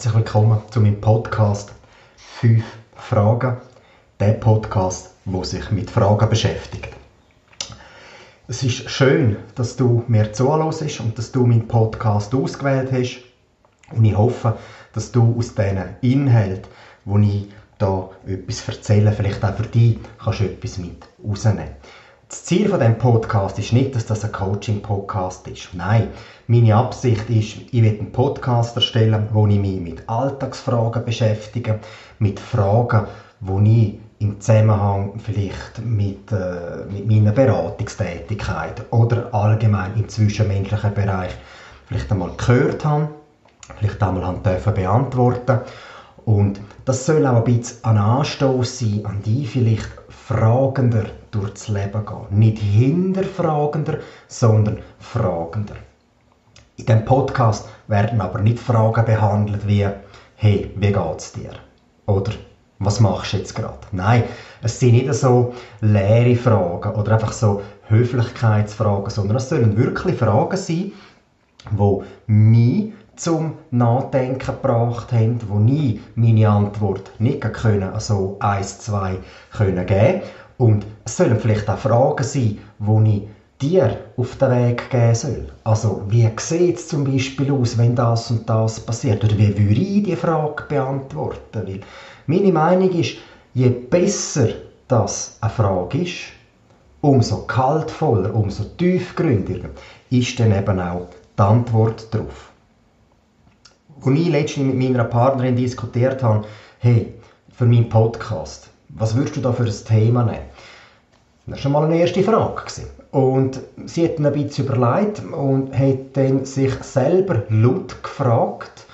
Herzlich willkommen zu meinem Podcast 5 Fragen. Der Podcast, wo sich mit Fragen beschäftigt. Es ist schön, dass du mir zuhörst und dass du meinen Podcast ausgewählt hast. Und ich hoffe, dass du aus diesen Inhalten, wo ich da etwas erzähle, vielleicht auch für dich, kannst etwas mit rausnehmen. Das Ziel von dem Podcast ist nicht, dass das ein Coaching-Podcast ist. Nein, meine Absicht ist, ich will einen Podcast erstellen, wo ich mich mit Alltagsfragen beschäftige, mit Fragen, wo ich im Zusammenhang vielleicht mit, äh, mit meiner Beratungstätigkeit oder allgemein im zwischenmenschlichen Bereich vielleicht einmal gehört habe, vielleicht einmal haben dürfen beantworten und das soll auch ein bisschen ein Anstoß sein an die vielleicht fragender durchs Leben gehen. Nicht hinterfragender, sondern fragender. In diesem Podcast werden aber nicht Fragen behandelt wie «Hey, wie geht's dir?» oder «Was machst du jetzt gerade?» Nein, es sind nicht so leere Fragen oder einfach so Höflichkeitsfragen, sondern es sollen wirklich Fragen sein, die mich zum Nachdenken gebracht haben, wo ich meine Antwort nicht können, also eins, zwei können geben Und es sollen vielleicht auch Fragen sein, die ich dir auf den Weg geben soll. Also, wie sieht es zum Beispiel aus, wenn das und das passiert? Oder wie würde ich die Frage beantworten? Weil meine Meinung ist, je besser das eine Frage ist, umso kaltvoller, umso tiefgründiger ist dann eben auch die Antwort darauf als ich letztens mit meiner Partnerin diskutiert habe, hey, für meinen Podcast, was würdest du da für ein Thema nehmen? Das war schon mal eine erste Frage. Und sie hat ein bisschen überlegt und hat dann sich selber laut gefragt,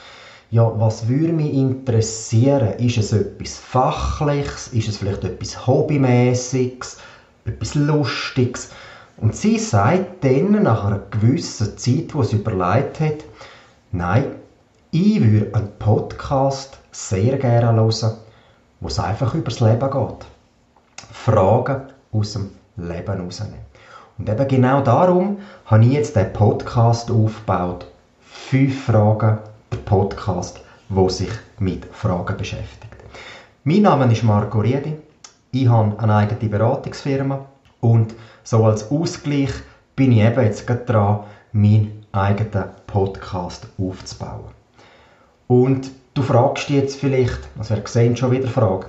ja, was würde mich interessieren? Ist es etwas Fachliches? Ist es vielleicht etwas Hobbymäßiges? Etwas Lustiges? Und sie sagt dann, nach einer gewissen Zeit, wo sie überlegt hat, nein, ich würde einen Podcast sehr gerne hören, wo es einfach über das Leben geht. Fragen aus dem Leben herausnehmen. Und eben genau darum habe ich jetzt den Podcast aufgebaut. Fünf Fragen, der Podcast, wo sich mit Fragen beschäftigt. Mein Name ist Marco Riedi. Ich habe eine eigene Beratungsfirma und so als Ausgleich bin ich eben jetzt gerade dran, meinen eigenen Podcast aufzubauen. Und du fragst dich jetzt vielleicht, also wir sehen schon wieder Frage,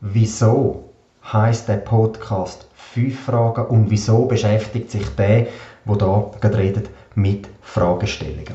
wieso heißt der Podcast fünf Fragen und wieso beschäftigt sich der, wo da gerade redet, mit Fragestellungen?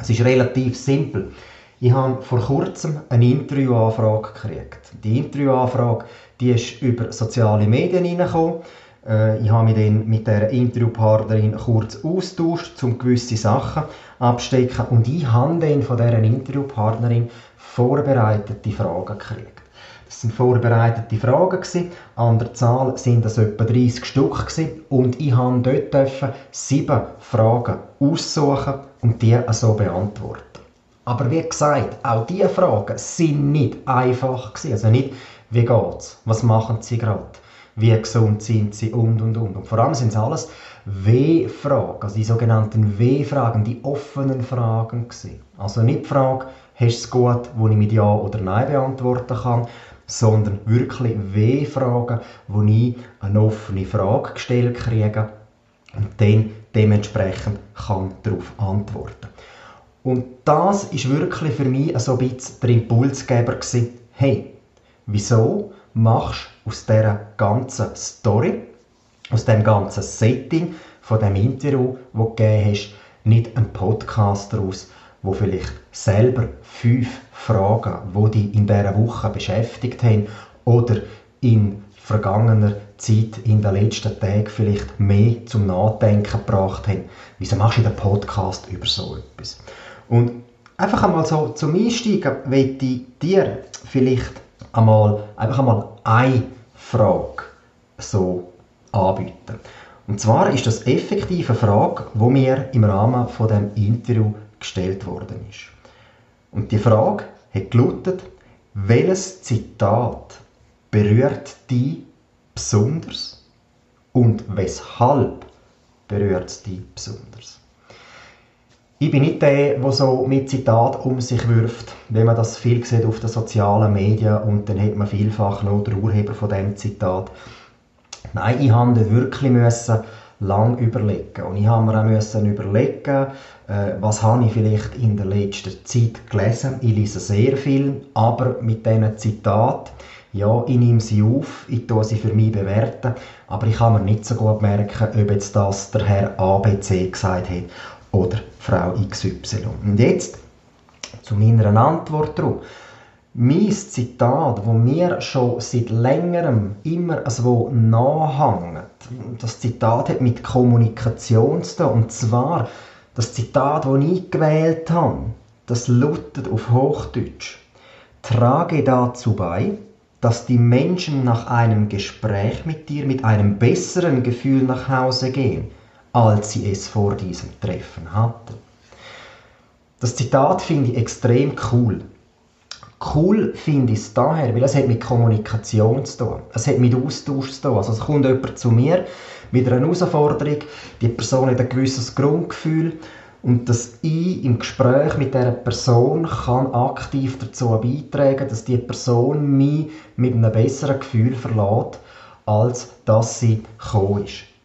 Es ist relativ simpel. Ich habe vor kurzem eine Interviewanfrage gekriegt. Die Interviewanfrage, die ist über soziale Medien reingekommen äh, ich habe mich dann mit der Interviewpartnerin kurz austauscht, um gewisse Sachen abstecken und ich habe dann von dieser Interviewpartnerin vorbereitete Fragen gekriegt. Das sind vorbereitete Fragen gewesen. An der Zahl sind das etwa 30 Stück gewesen. und ich habe dort sieben Fragen aussuchen und die so beantworten. Aber wie gesagt, auch diese Fragen sind nicht einfach gewesen. Also nicht, wie geht's? Was machen Sie gerade? Wie gesund sind sie und und und. Und vor allem sind es alles W-Fragen, also die sogenannten W-Fragen, die offenen Fragen gewesen. Also nicht die Frage, hast du es gut, wo ich mit Ja oder Nein beantworten kann, sondern wirklich W-Fragen, wo ich eine offene Frage gestellt kriege und dann dementsprechend kann darauf antworten. Und das ist wirklich für mich so ein bisschen der Impulsgeber gewesen, hey, wieso machst aus dieser ganzen Story, aus dem ganzen Setting von dem Interview, das du gegeben hast, nicht einen Podcast daraus, wo vielleicht selber fünf Fragen, die dich in dieser Woche beschäftigt haben oder in vergangener Zeit, in den letzten Tagen vielleicht mehr zum Nachdenken gebracht haben. Wieso machst du den Podcast über so etwas? Und einfach einmal so zum Einsteigen möchte ich dir vielleicht einmal, einfach einmal eine Frage so anbieten. Und zwar ist das effektive Frage, wo mir im Rahmen von dem Interview gestellt worden ist. Und die Frage hat gelautet, welches Zitat berührt die besonders und weshalb berührt es die besonders? Ich bin nicht der, der so mit Zitat um sich wirft, wenn man das viel sieht auf den sozialen Medien und dann hat man vielfach noch den Urheber von dem Zitat. Nein, ich musste wirklich müssen lang überlegen und ich habe mir auch überlegen, äh, was habe ich vielleicht in der letzten Zeit gelesen. Ich lese sehr viel, aber mit diesen Zitaten ja, ich nehme sie auf, ich tue sie für mich bewerten, aber ich kann mir nicht so gut merken, ob jetzt das der Herr ABC gesagt hat oder Frau XY. Und jetzt zu meiner Antwort darauf. Mein Zitat, wo mir schon seit längerem immer so nachhängt, das Zitat hat mit Kommunikation zu tun. Und zwar das Zitat, das ich gewählt habe, das lautet auf Hochdeutsch. Trage dazu bei, dass die Menschen nach einem Gespräch mit dir mit einem besseren Gefühl nach Hause gehen, als sie es vor diesem Treffen hatten. Das Zitat finde ich extrem cool. Cool finde ich es daher, weil es hat mit Kommunikation zu tun. Es hat mit Austausch zu tun. Also es kommt jemand zu mir mit einer Herausforderung, die Person hat ein gewisses Grundgefühl und dass ich im Gespräch mit dieser Person kann aktiv dazu beitragen, dass die Person mich mit einem besseren Gefühl verlässt, als dass sie gekommen ist.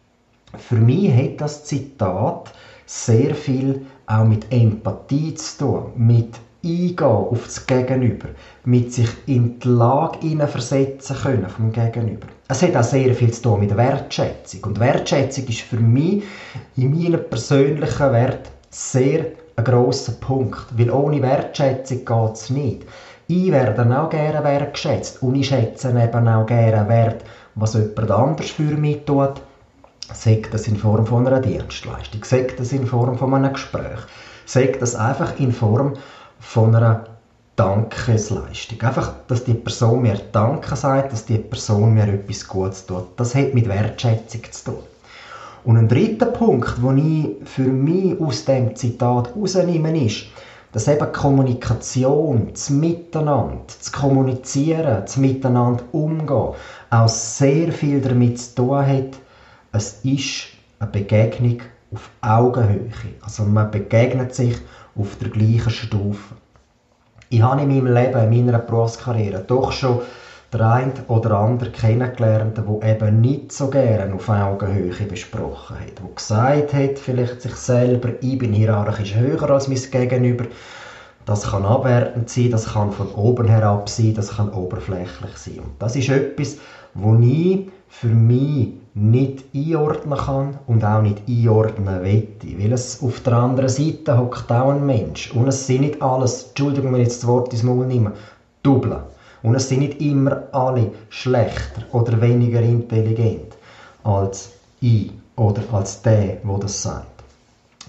Für mich hat das Zitat sehr viel auch mit Empathie zu tun, mit Eingehen auf das Gegenüber, mit sich in die Lage versetzen können vom Gegenüber. Es hat auch sehr viel zu tun mit Wertschätzung. Und Wertschätzung ist für mich in meinem persönlichen Wert sehr ein grosser Punkt, weil ohne Wertschätzung geht es nicht. Ich werde auch gerne wertgeschätzt und ich schätze eben auch gerne Wert, was jemand anders für mich tut. Sagt das in Form von einer Dienstleistung, sagt das in Form von einem Gespräch, sagt das einfach in Form von einer Dankesleistung. Einfach, dass die Person mir Danke sagt, dass die Person mir etwas Gutes tut. Das hat mit Wertschätzung zu tun. Und ein dritter Punkt, den ich für mich aus dem Zitat herausnehme, ist, dass eben Kommunikation, das Miteinander, das Kommunizieren, das Miteinander umgehen, auch sehr viel damit zu tun hat, es ist eine Begegnung auf Augenhöhe. Also man begegnet sich auf der gleichen Stufe. Ich habe in meinem Leben, in meiner Berufskarriere doch schon der eine oder andere kennengelernt, der eben nicht so gerne auf Augenhöhe besprochen hat, der gesagt hat, vielleicht sich selber, ich bin hierarchisch höher als mein Gegenüber. Das kann abwertend sein, das kann von oben herab sein, das kann oberflächlich sein. Und das ist etwas, wo ich für mich nicht einordnen kann und auch nicht einordnen wette. Weil es auf der anderen Seite hockt auch ein Mensch. Und es sind nicht alles, Entschuldigung, wenn ich jetzt das Wort ins Maul nehme, Double. Und es sind nicht immer alle schlechter oder weniger intelligent als ich oder als der, der das sagt.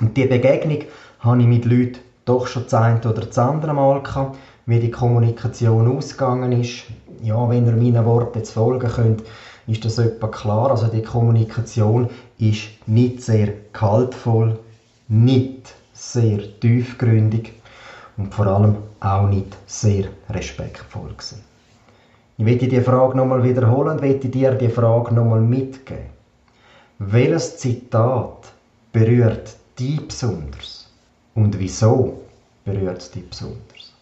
Und die Begegnung habe ich mit Leuten doch schon das eine oder das andere Mal gehabt, wie die Kommunikation ausgegangen ist. Ja, wenn ihr meinen Worten jetzt folgen könnt, ist das etwa klar. Also die Kommunikation ist nicht sehr kaltvoll, nicht sehr tiefgründig und vor allem auch nicht sehr respektvoll gewesen. Ich möchte die Frage nochmal wiederholen und dir die Frage nochmal mitgeben. Welches Zitat berührt dich besonders? Und wieso berührt es dich besonders?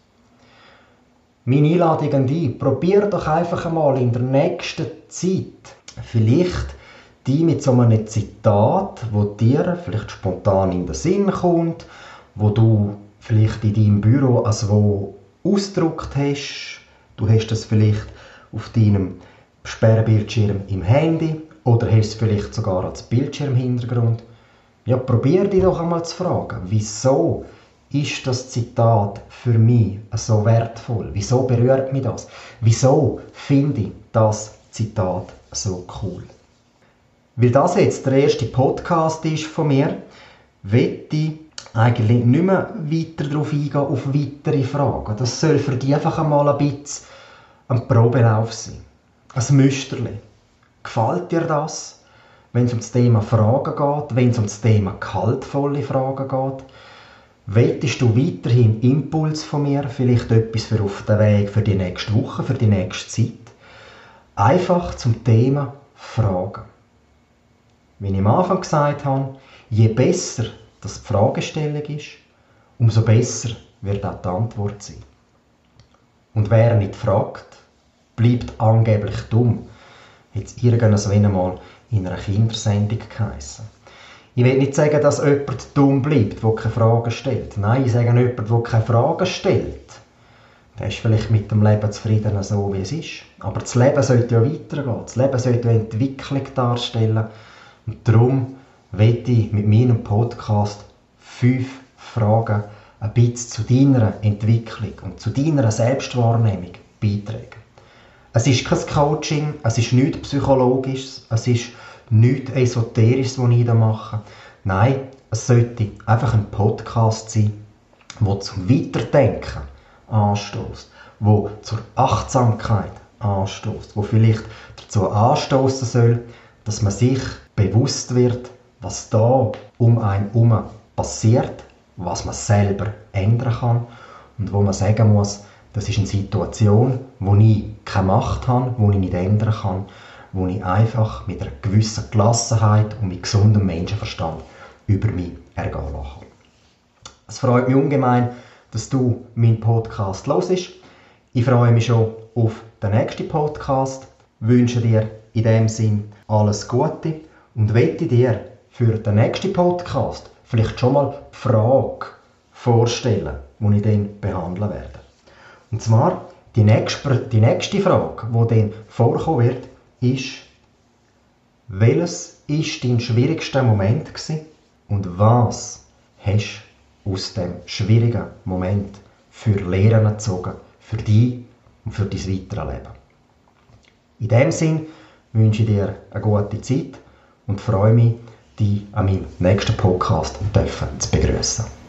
Meine Einladung an dich, probier doch einfach einmal in der nächsten Zeit vielleicht die mit so einem Zitat, wo dir vielleicht spontan in den Sinn kommt, wo du vielleicht in deinem Büro als wo ausgedruckt hast. Du hast es vielleicht auf deinem Sperrbildschirm im Handy oder hast es vielleicht sogar als Bildschirmhintergrund. Ja, probier dich doch einmal zu fragen, wieso ist das Zitat für mich so wertvoll? Wieso berührt mich das? Wieso finde ich das Zitat so cool? Weil das jetzt der erste Podcast ist von mir, wette ich eigentlich nicht mehr weiter darauf eingehen, auf weitere Fragen. Das soll für dich einfach einmal ein bisschen ein Probelauf sein. Ein Müsterli. Gefällt dir das? Wenn es um das Thema Fragen geht, wenn es um das Thema kaltvolle Fragen geht, Wettest du weiterhin Impuls von mir, vielleicht etwas für auf den Weg für die nächste Woche, für die nächste Zeit? Einfach zum Thema Fragen. Wie ich am Anfang gesagt habe, je besser das die Fragestellung ist, umso besser wird auch die Antwort sein. Und wer nicht fragt, bleibt angeblich dumm. Jetzt irgendwas mal in einer Kindersendung geheissen. Ich will nicht sagen, dass jemand dumm bleibt, der keine Fragen stellt. Nein, ich sage jemand, der keine Fragen stellt. Der ist vielleicht mit dem Leben zufrieden, so wie es ist. Aber das Leben sollte ja weitergehen. Das Leben sollte eine Entwicklung darstellen. Und darum werde ich mit meinem Podcast fünf Fragen ein bisschen zu deiner Entwicklung und zu deiner Selbstwahrnehmung beitragen. Es ist kein Coaching, es ist nichts Psychologisches, es ist nichts Esoterisches, was ich da mache. Nein, es sollte einfach ein Podcast sein, der zum Weiterdenken anstößt, wo zur Achtsamkeit anstößt, wo vielleicht dazu anstoßen soll, dass man sich bewusst wird, was da um einen herum passiert, was man selber ändern kann und wo man sagen muss, das ist eine Situation, wo ich keine Macht habe, wo ich nicht ändern kann, wo ich einfach mit einer gewissen Gelassenheit und mit gesundem Menschenverstand über mich ergehen lasse. Es freut mich ungemein, dass du meinen Podcast hörst. Ich freue mich schon auf den nächsten Podcast, wünsche dir in dem Sinn alles Gute und wette dir für den nächsten Podcast vielleicht schon mal die Frage vorstellen, die ich dann behandeln werde. Und zwar die nächste, die nächste Frage, die dann vorkommen wird, ist, welches ist dein schwierigster Moment gewesen und was hast du aus dem schwierigen Moment für Lehren gezogen, für dich und für dein weitere Leben. In dem Sinn wünsche ich dir eine gute Zeit und freue mich, dich an meinem nächsten Podcast zu begrüßen.